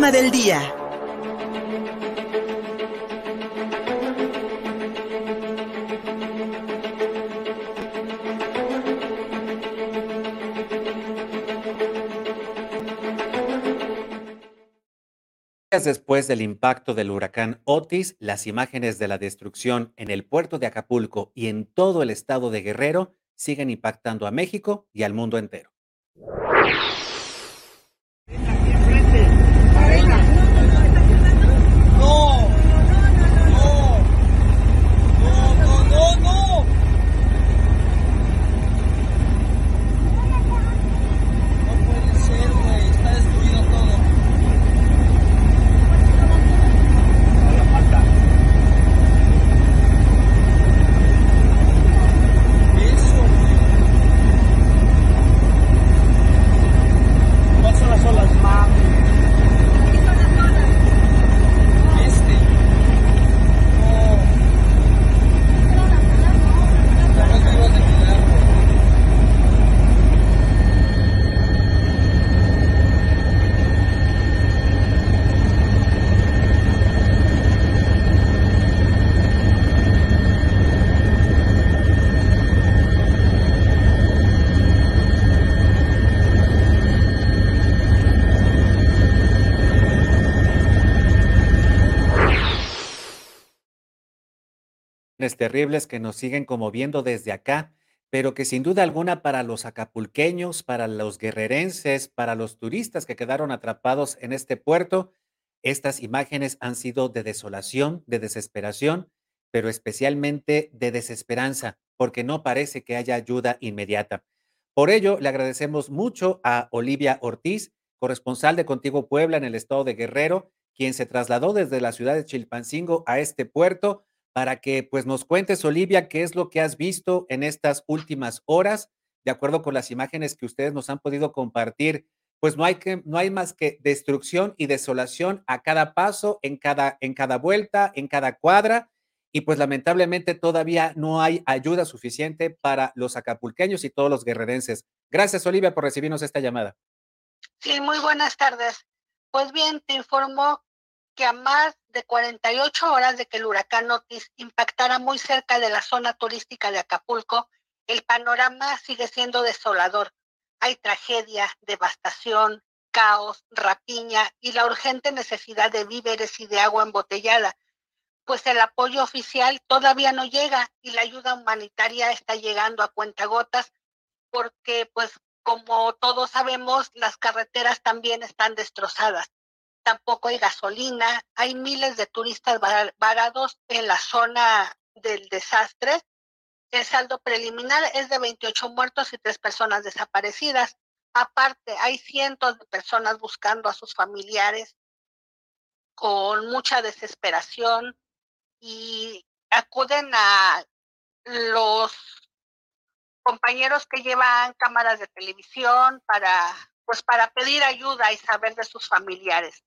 del día. después del impacto del huracán Otis, las imágenes de la destrucción en el puerto de Acapulco y en todo el estado de Guerrero siguen impactando a México y al mundo entero. Terribles que nos siguen conmoviendo desde acá, pero que sin duda alguna para los acapulqueños, para los guerrerenses, para los turistas que quedaron atrapados en este puerto, estas imágenes han sido de desolación, de desesperación, pero especialmente de desesperanza, porque no parece que haya ayuda inmediata. Por ello, le agradecemos mucho a Olivia Ortiz, corresponsal de Contigo Puebla en el estado de Guerrero, quien se trasladó desde la ciudad de Chilpancingo a este puerto para que pues nos cuentes, Olivia, qué es lo que has visto en estas últimas horas, de acuerdo con las imágenes que ustedes nos han podido compartir. Pues no hay, que, no hay más que destrucción y desolación a cada paso, en cada, en cada vuelta, en cada cuadra, y pues lamentablemente todavía no hay ayuda suficiente para los acapulqueños y todos los guerrerenses. Gracias, Olivia, por recibirnos esta llamada. Sí, muy buenas tardes. Pues bien, te informo que a más de 48 horas de que el huracán Otis impactara muy cerca de la zona turística de Acapulco, el panorama sigue siendo desolador. Hay tragedia, devastación, caos, rapiña y la urgente necesidad de víveres y de agua embotellada, pues el apoyo oficial todavía no llega y la ayuda humanitaria está llegando a cuentagotas porque pues como todos sabemos las carreteras también están destrozadas tampoco hay gasolina, hay miles de turistas varados en la zona del desastre. El saldo preliminar es de 28 muertos y tres personas desaparecidas. Aparte, hay cientos de personas buscando a sus familiares con mucha desesperación y acuden a los compañeros que llevan cámaras de televisión para pues para pedir ayuda y saber de sus familiares.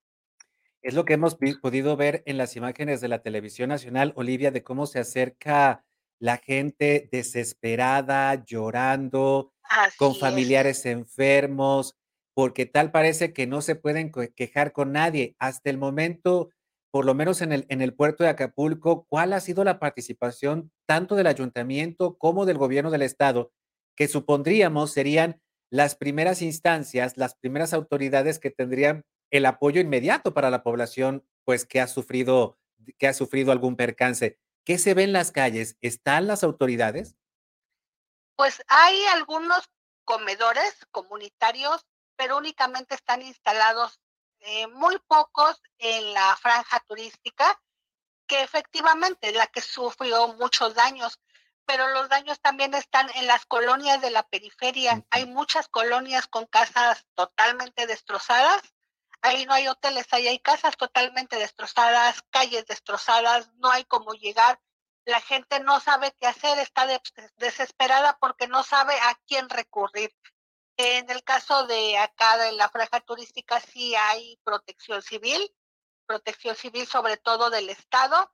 Es lo que hemos podido ver en las imágenes de la televisión nacional, Olivia, de cómo se acerca la gente desesperada, llorando, con familiares enfermos, porque tal parece que no se pueden quejar con nadie. Hasta el momento, por lo menos en el, en el puerto de Acapulco, ¿cuál ha sido la participación tanto del ayuntamiento como del gobierno del estado, que supondríamos serían las primeras instancias, las primeras autoridades que tendrían el apoyo inmediato para la población, pues que ha sufrido, que ha sufrido algún percance. ¿Qué se ve en las calles? ¿Están las autoridades? Pues hay algunos comedores comunitarios, pero únicamente están instalados eh, muy pocos en la franja turística, que efectivamente es la que sufrió muchos daños, pero los daños también están en las colonias de la periferia. Hay muchas colonias con casas totalmente destrozadas Ahí no hay hoteles, ahí hay casas totalmente destrozadas, calles destrozadas, no hay cómo llegar. La gente no sabe qué hacer, está desesperada porque no sabe a quién recurrir. En el caso de acá de la franja turística sí hay protección civil, protección civil sobre todo del Estado,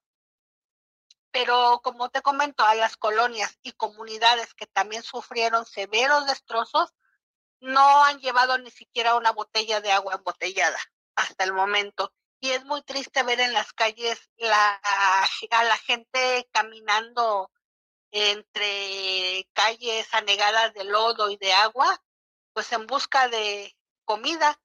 pero como te comento, hay las colonias y comunidades que también sufrieron severos destrozos no han llevado ni siquiera una botella de agua embotellada. hasta el momento. Y es muy triste ver en las calles la, a la gente caminando entre calles anegadas de lodo y de agua, pues en busca de comida.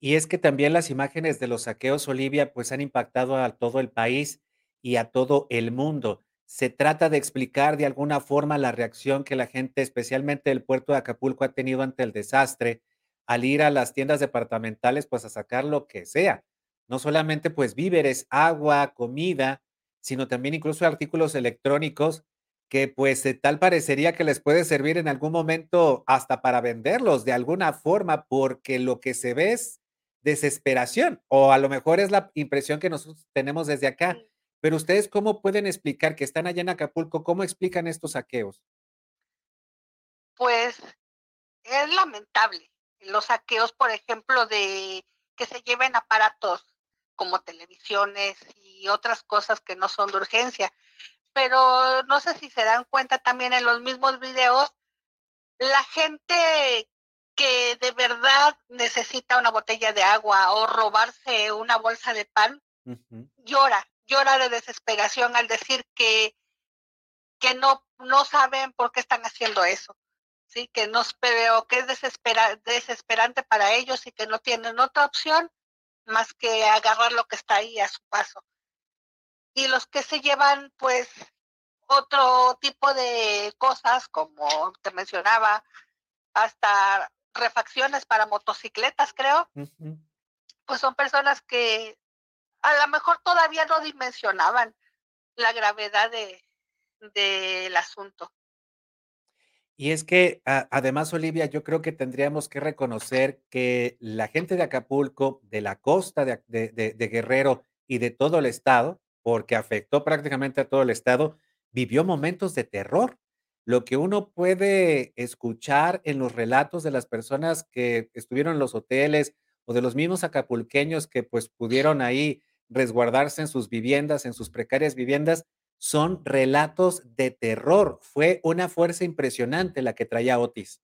Y es que también las imágenes de los saqueos, Olivia, pues han impactado a todo el país y a todo el mundo. Se trata de explicar de alguna forma la reacción que la gente, especialmente del puerto de Acapulco, ha tenido ante el desastre al ir a las tiendas departamentales, pues a sacar lo que sea. No solamente pues víveres, agua, comida, sino también incluso artículos electrónicos que pues eh, tal parecería que les puede servir en algún momento hasta para venderlos de alguna forma, porque lo que se ve es desesperación, o a lo mejor es la impresión que nosotros tenemos desde acá. Pero ustedes, ¿cómo pueden explicar que están allá en Acapulco? ¿Cómo explican estos saqueos? Pues es lamentable. Los saqueos, por ejemplo, de que se lleven aparatos como televisiones y otras cosas que no son de urgencia. Pero no sé si se dan cuenta también en los mismos videos, la gente que de verdad necesita una botella de agua o robarse una bolsa de pan, llora, llora de desesperación al decir que, que no, no saben por qué están haciendo eso. Sí, que no pero que es desespera, desesperante para ellos y que no tienen otra opción más que agarrar lo que está ahí a su paso. Y los que se llevan, pues, otro tipo de cosas, como te mencionaba, hasta refacciones para motocicletas, creo, pues son personas que a lo mejor todavía no dimensionaban la gravedad de, del asunto. Y es que además, Olivia, yo creo que tendríamos que reconocer que la gente de Acapulco, de la costa de, de, Guerrero y de todo el estado, porque afectó prácticamente a todo el estado, vivió momentos de terror. Lo que uno puede escuchar en los relatos de las personas que estuvieron en los hoteles o de los mismos acapulqueños que pues pudieron ahí resguardarse en sus viviendas, en sus precarias viviendas, son relatos de terror. Fue una fuerza impresionante la que traía Otis.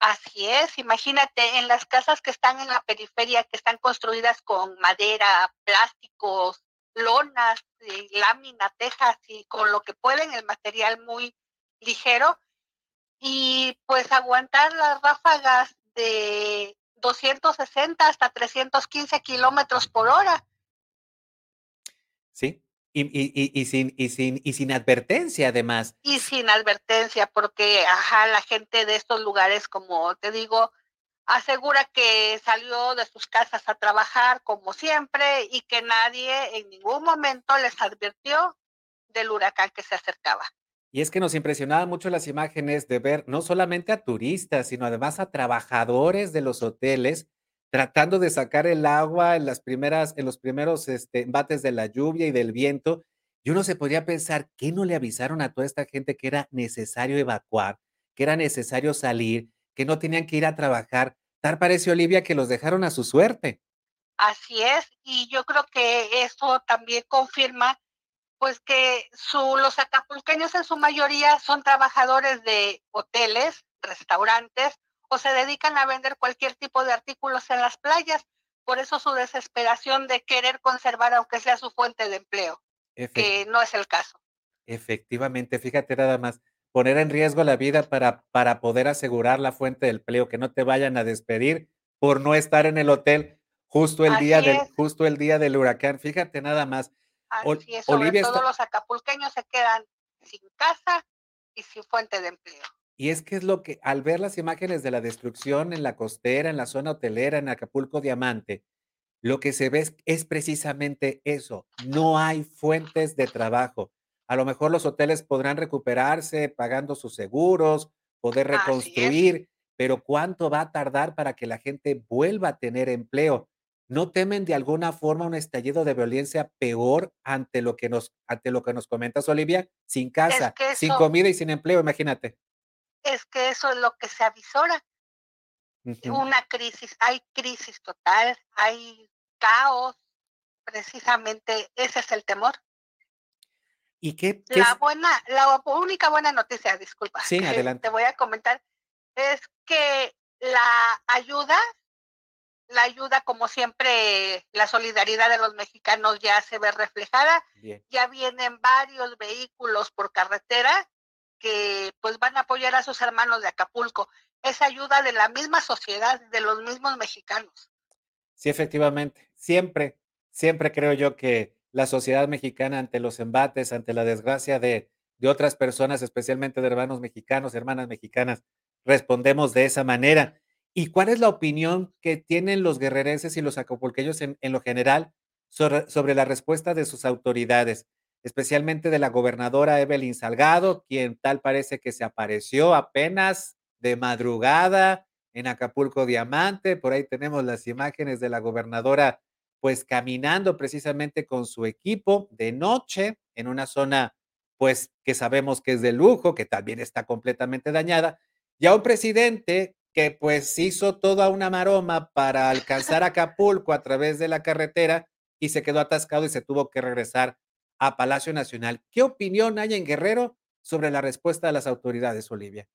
Así es, imagínate en las casas que están en la periferia, que están construidas con madera, plásticos, lonas, lámina, tejas y con lo que pueden, el material muy ligero, y pues aguantar las ráfagas de 260 hasta 315 kilómetros por hora. Sí, y, sin, y, sin, y sin advertencia, además. Y sin advertencia, porque ajá, la gente de estos lugares, como te digo, asegura que salió de sus casas a trabajar como siempre y que nadie en ningún momento les advirtió del huracán que se acercaba. Y es que nos impresionaba mucho las imágenes de ver no solamente a turistas, sino además a trabajadores de los hoteles tratando de sacar el agua en las primeras, en los primeros este, embates de la lluvia y del viento. Y uno se podría pensar, ¿qué no le avisaron a toda esta gente que era necesario evacuar, que era necesario salir, que no tenían que ir a trabajar? Tal parece, Olivia, que los dejaron a su suerte. Así es, y yo creo que eso también confirma, pues que su, los acapulqueños en su mayoría son trabajadores de hoteles, restaurantes, o se dedican a vender cualquier tipo de artículos en las playas. Por eso su desesperación de querer conservar, aunque sea su fuente de empleo, que no es el caso. Efectivamente, fíjate nada más, poner en riesgo la vida para, para poder asegurar la fuente de empleo, que no te vayan a despedir por no estar en el hotel justo el día del justo el día del huracán. Fíjate nada más. Así es, sobre todo los acapulqueños se quedan sin casa y sin fuente de empleo. Y es que es lo que, al ver las imágenes de la destrucción en la costera, en la zona hotelera, en Acapulco Diamante, lo que se ve es, precisamente eso. No hay fuentes de trabajo. A lo mejor los hoteles podrán recuperarse pagando sus seguros, poder reconstruir, pero ¿cuánto va a tardar para que la gente vuelva a tener empleo? ¿No temen de alguna forma un estallido de violencia peor ante lo que nos, ante lo que nos comentas, Olivia? Sin casa, sin comida y sin empleo, imagínate es que eso es lo que se avisora. Una crisis, hay crisis total, hay caos, precisamente ese es el temor. ¿Y qué, la buena, la única buena noticia, disculpa, sí, adelante. te voy a comentar, es que la ayuda la ayuda, como siempre, la solidaridad de los mexicanos ya se ve reflejada. Bien. Ya vienen varios vehículos por carretera que pues van a apoyar a sus hermanos de Acapulco. Es ayuda de la misma sociedad, de los mismos mexicanos. Sí, efectivamente. Siempre, siempre creo yo que la sociedad mexicana ante los embates, ante la desgracia de, de otras personas, especialmente de hermanos mexicanos, hermanas mexicanas, respondemos de esa manera. ¿Y cuál es la opinión que tienen los guerrerenses y los acapulqueños en, en lo general sobre, sobre, la respuesta de sus autoridades, especialmente de la gobernadora Evelyn Salgado, quien tal parece que se apareció apenas de madrugada en Acapulco Diamante? Por ahí tenemos las imágenes de la gobernadora pues caminando precisamente con su equipo de noche en una zona pues que sabemos que es de lujo, que también está completamente dañada, y a un presidente que pues hizo toda una maroma para alcanzar Acapulco a través de la carretera y se quedó atascado y se tuvo que regresar a Palacio Nacional. ¿Qué opinión hay en Guerrero sobre la respuesta de las autoridades, Olivia?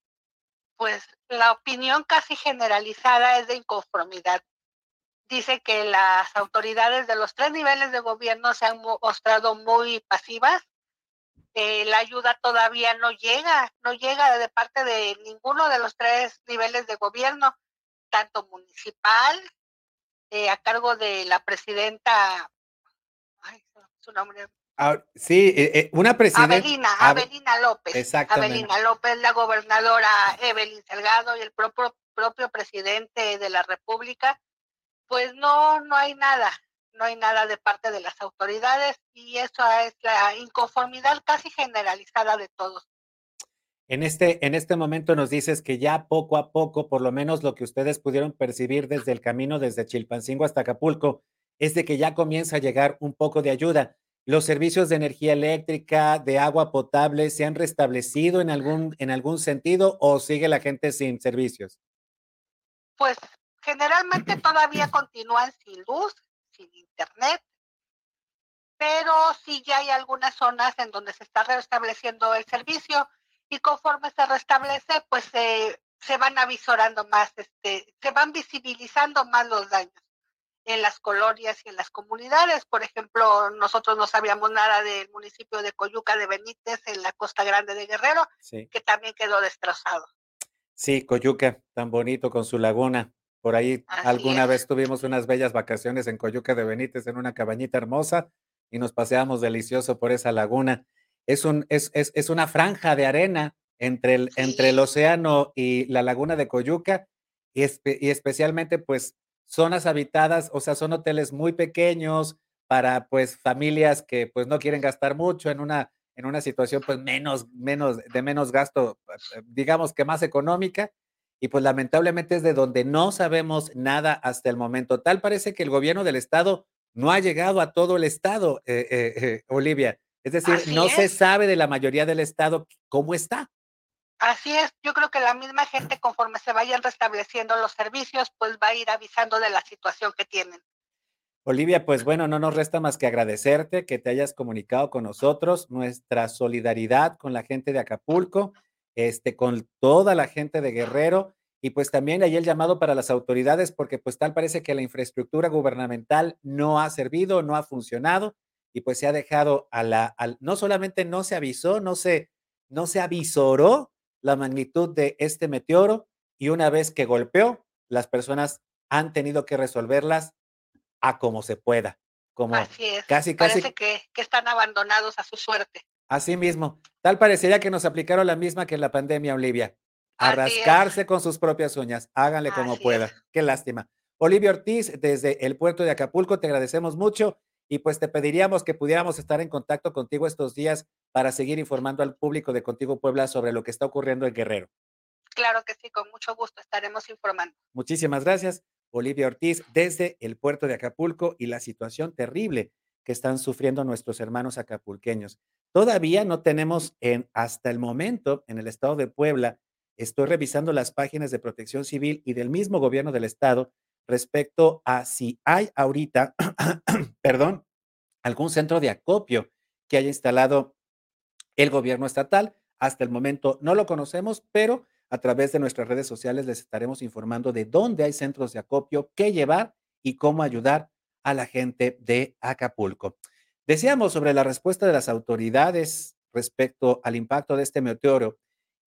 Pues la opinión casi generalizada es de inconformidad. Dice que las autoridades de los tres niveles de gobierno se han mostrado muy pasivas eh, la ayuda todavía no llega, no llega de parte de ninguno de los tres niveles de gobierno, tanto municipal, eh, a cargo de la presidenta, ay, su nombre. Ah, sí, eh, una presidenta. Avelina, Avelina López. Exactamente. Avelina López, la gobernadora Evelyn Salgado y el propio, propio presidente de la República, pues no, no hay nada, no hay nada de parte de las autoridades y eso es la inconformidad casi generalizada de todos. En este, en este momento nos dices que ya poco a poco, por lo menos lo que ustedes pudieron percibir desde el camino desde Chilpancingo hasta Acapulco, es de que ya comienza a llegar un poco de ayuda. ¿Los servicios de energía eléctrica, de agua potable, se han restablecido en algún, en algún sentido o sigue la gente sin servicios? Pues generalmente todavía continúan sin luz, sin internet, pero sí ya hay algunas zonas en donde se está restableciendo el servicio y conforme se restablece, pues se van avisorando más, este, se van visibilizando más los daños en las colonias y en las comunidades. Por ejemplo, nosotros no sabíamos nada del municipio de Coyuca de Benítez en la Costa Grande de Guerrero, que también quedó destrozado. Sí, Coyuca, tan bonito con su laguna. Por ahí alguna vez tuvimos unas bellas vacaciones en Coyuca de Benítez en una cabañita hermosa y nos paseamos delicioso por esa laguna. Es, un, es, es, es una franja de arena entre el, entre el océano y la laguna de Coyuca y, y especialmente pues zonas habitadas, o sea, son hoteles muy pequeños para pues familias que pues no quieren gastar mucho en una, en una situación pues menos, menos, de menos gasto, eh, digamos que más económica y pues lamentablemente es de donde no sabemos nada hasta el momento. Tal parece que el gobierno del estado no ha llegado a todo el estado, eh, eh, eh, Olivia. Es decir, no se sabe de la mayoría del estado cómo está. Así es, yo creo que la misma gente conforme se vayan restableciendo los servicios, pues va a ir avisando de la situación que tienen. Olivia, pues bueno, no nos resta más que agradecerte que te hayas comunicado con nosotros, nuestra solidaridad con la gente de Acapulco este, con toda la gente de Guerrero y pues también hay el llamado para las autoridades porque pues tal parece que la infraestructura gubernamental no ha servido, no ha funcionado y pues se ha dejado a la, no solamente no se avisó, no se, no se avisoró la magnitud de este meteoro y una vez que golpeó, las personas han tenido que resolverlas a como se pueda. Como Así es. Casi, casi. Parece que, que están abandonados a su suerte. Así mismo. Tal parecería que nos aplicaron la misma que en la pandemia, Olivia. A rascarse con sus propias uñas. Háganle como pueda. Qué lástima. Olivia Ortiz, desde el puerto de Acapulco, te agradecemos mucho y pues te pediríamos que pudiéramos estar en contacto contigo estos días para seguir informando al público de Contigo Puebla sobre lo que está ocurriendo en Guerrero. Claro que sí, con mucho gusto estaremos informando. Muchísimas gracias, Olivia Ortiz, desde el puerto de Acapulco y la situación terrible que están sufriendo nuestros hermanos acapulqueños. Todavía no tenemos en, hasta el momento en el estado de Puebla, estoy revisando las páginas de protección civil y del mismo gobierno del estado respecto a si hay ahorita, perdón, algún centro de acopio que haya instalado el gobierno estatal. Hasta el momento no lo conocemos, pero a través de nuestras redes sociales les estaremos informando de dónde hay centros de acopio, qué llevar y cómo ayudar a la gente de Acapulco. Decíamos sobre la respuesta de las autoridades respecto al impacto de este meteoro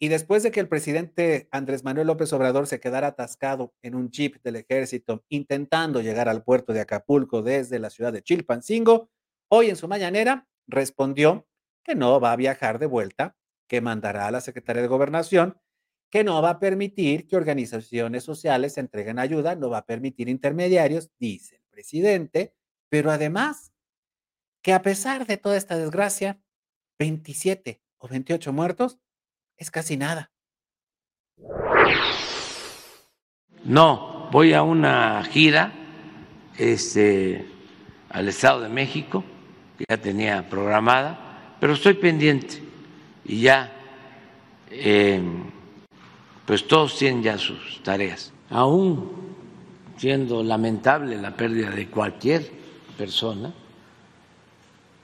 y después de que el presidente Andrés Manuel López Obrador se quedara atascado en un jeep del ejército intentando llegar al puerto de Acapulco desde la ciudad de Chilpancingo, hoy en su mañanera respondió que no va a viajar de vuelta, que mandará a la Secretaría de Gobernación, que no va a permitir que organizaciones sociales entreguen ayuda, no va a permitir intermediarios, dice el presidente, pero además que a pesar de toda esta desgracia, 27 o 28 muertos es casi nada. No, voy a una gira este, al Estado de México, que ya tenía programada, pero estoy pendiente y ya, eh, pues todos tienen ya sus tareas. Aún siendo lamentable la pérdida de cualquier persona,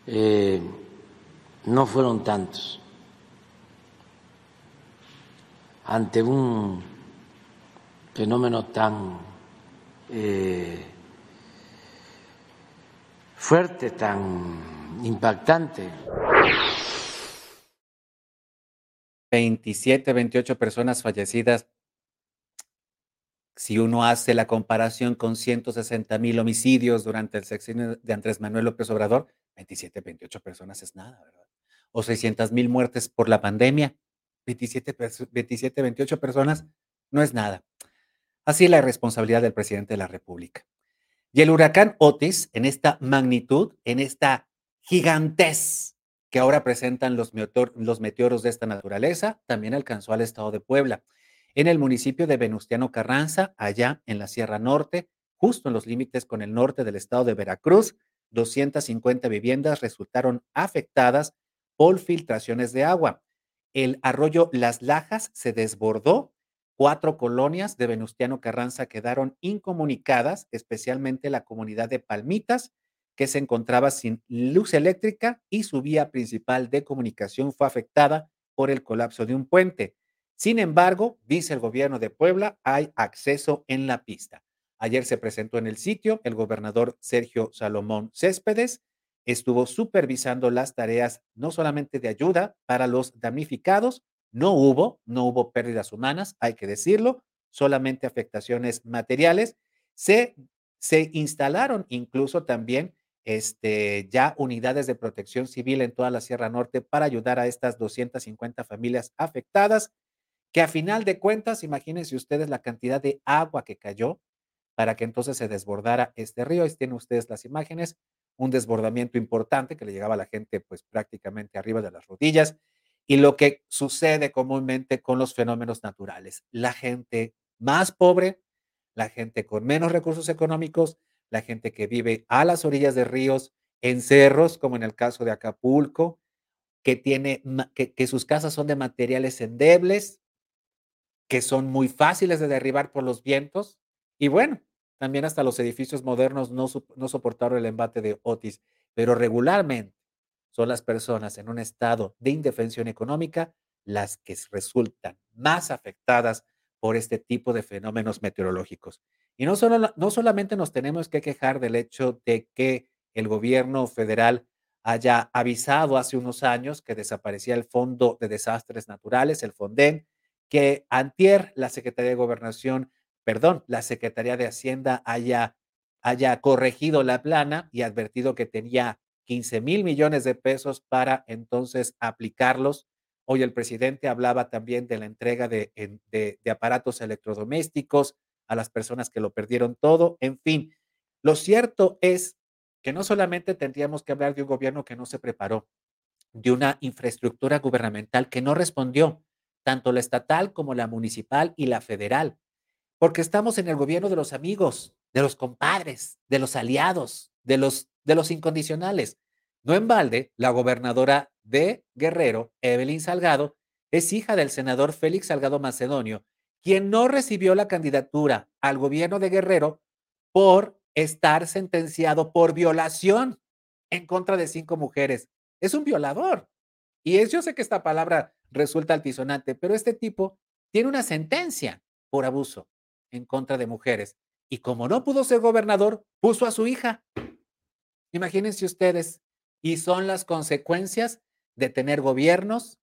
eh, no fueron tantos. Ante un fenómeno tan eh, fuerte, tan impactante. 27, 28 personas fallecidas. Si uno hace la comparación con 160 mil homicidios durante el sexenio de Andrés Manuel López Obrador, 27, 28 personas es nada, ¿verdad? O 600 mil muertes por la pandemia, 27, 27, 28 personas no es nada. Así la responsabilidad del presidente de la República. Y el huracán Otis, en esta magnitud, en esta gigantez que ahora presentan los, los meteoros de esta naturaleza, también alcanzó al estado de Puebla. En el municipio de Venustiano Carranza, allá en la Sierra Norte, justo en los límites con el norte del estado de Veracruz, 250 viviendas resultaron afectadas por filtraciones de agua. El arroyo Las Lajas se desbordó. Cuatro colonias de Venustiano Carranza quedaron incomunicadas, especialmente la comunidad de Palmitas, que se encontraba sin luz eléctrica y su vía principal de comunicación fue afectada por el colapso de un puente. Sin embargo, dice el gobierno de Puebla, hay acceso en la pista. Ayer se presentó en el sitio el gobernador Sergio Salomón Céspedes, estuvo supervisando las tareas no solamente de ayuda para los damnificados, no hubo, no hubo pérdidas humanas, hay que decirlo, solamente afectaciones materiales. Se, se instalaron incluso también este, ya unidades de protección civil en toda la Sierra Norte para ayudar a estas 250 familias afectadas, que a final de cuentas, imagínense ustedes la cantidad de agua que cayó para que entonces se desbordara este río. Ahí tienen ustedes las imágenes, un desbordamiento importante que le llegaba a la gente pues prácticamente arriba de las rodillas. Y lo que sucede comúnmente con los fenómenos naturales, la gente más pobre, la gente con menos recursos económicos, la gente que vive a las orillas de ríos, en cerros, como en el caso de Acapulco, que, tiene, que, sus casas son de materiales endebles, que son muy fáciles de derribar por los vientos. Y bueno, también hasta los edificios modernos no, no soportaron el embate de Otis, pero regularmente son las personas en un estado de indefensión económica las que resultan más afectadas por este tipo de fenómenos meteorológicos. Y no, solo, no solamente nos tenemos que quejar del hecho de que el gobierno federal haya avisado hace unos años que desaparecía el Fondo de Desastres Naturales, el FONDEN, que antier la Secretaría de Gobernación, perdón, la Secretaría de Hacienda haya, haya corregido la plana y advertido que tenía 15 mil millones de pesos para entonces aplicarlos. Hoy el presidente hablaba también de la entrega de, de, de aparatos electrodomésticos, a las personas que lo perdieron todo, en fin. Lo cierto es que no solamente tendríamos que hablar de un gobierno que no se preparó, de una infraestructura gubernamental que no respondió, tanto la estatal como la municipal y la federal, porque estamos en el gobierno de los amigos, de los compadres, de los aliados, de los, de los incondicionales. No en balde, la gobernadora de Guerrero, Evelyn Salgado, es hija del senador Félix Salgado Macedonio, quien no recibió la candidatura al gobierno de Guerrero por estar sentenciado por violación en contra de cinco mujeres. Es un violador. Y yo sé que esta palabra resulta altisonante, pero este tipo tiene una sentencia por abuso en contra de mujeres. Y como no pudo ser gobernador, puso a su hija. Imagínense ustedes. Y son las consecuencias de tener gobiernos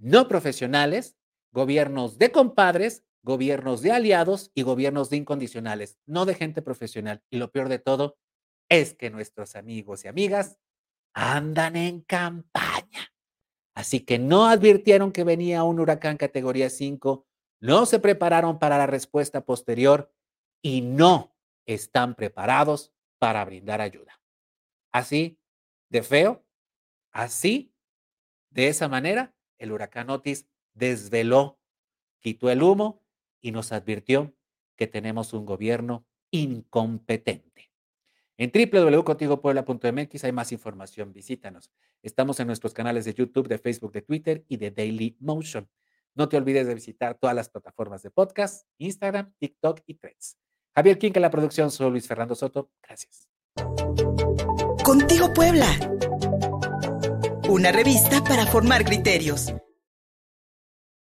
no profesionales, gobiernos de compadres, gobiernos de aliados y gobiernos de incondicionales, no de gente profesional. Y lo peor de todo es que nuestros amigos y amigas andan en campaña. Así que no advirtieron que venía un huracán categoría 5, no se prepararon para la respuesta posterior y no están preparados para brindar ayuda. Así de feo, así, de esa manera, el huracán Otis desveló, quitó el humo y nos advirtió que tenemos un gobierno incompetente. En www.contigopuebla.mx hay más información, visítanos. Estamos en nuestros canales de YouTube, de Facebook, de Twitter y de Daily Motion. No te olvides de visitar todas las plataformas de podcast, Instagram, TikTok y Threads. Javier en la producción, soy Luis Fernando Soto. Gracias. Contigo Puebla. Una revista para formar criterios.